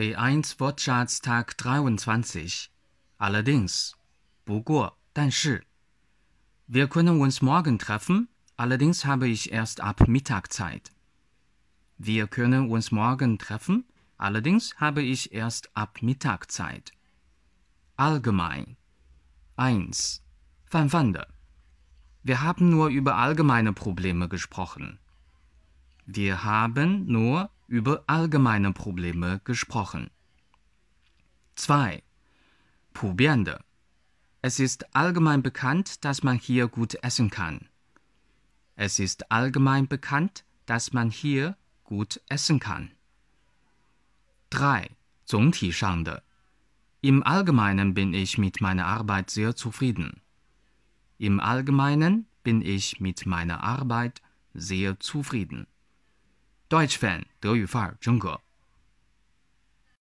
B1 Wortschatz Tag 23. Allerdings. Bugur, Wir können uns morgen treffen, allerdings habe ich erst ab Mittag Zeit. Wir können uns morgen treffen, allerdings habe ich erst ab Mittag Zeit. Allgemein. 1. Fanfande. Wir haben nur über allgemeine Probleme gesprochen. Wir haben nur über allgemeine Probleme gesprochen. 2. Probierende. Es ist allgemein bekannt, dass man hier gut essen kann. Es ist allgemein bekannt, dass man hier gut essen kann. 3. Zongtischande. Im Allgemeinen bin ich mit meiner Arbeit sehr zufrieden. Im Allgemeinen bin ich mit meiner Arbeit sehr zufrieden. Deutsch Fan 德语范儿真格。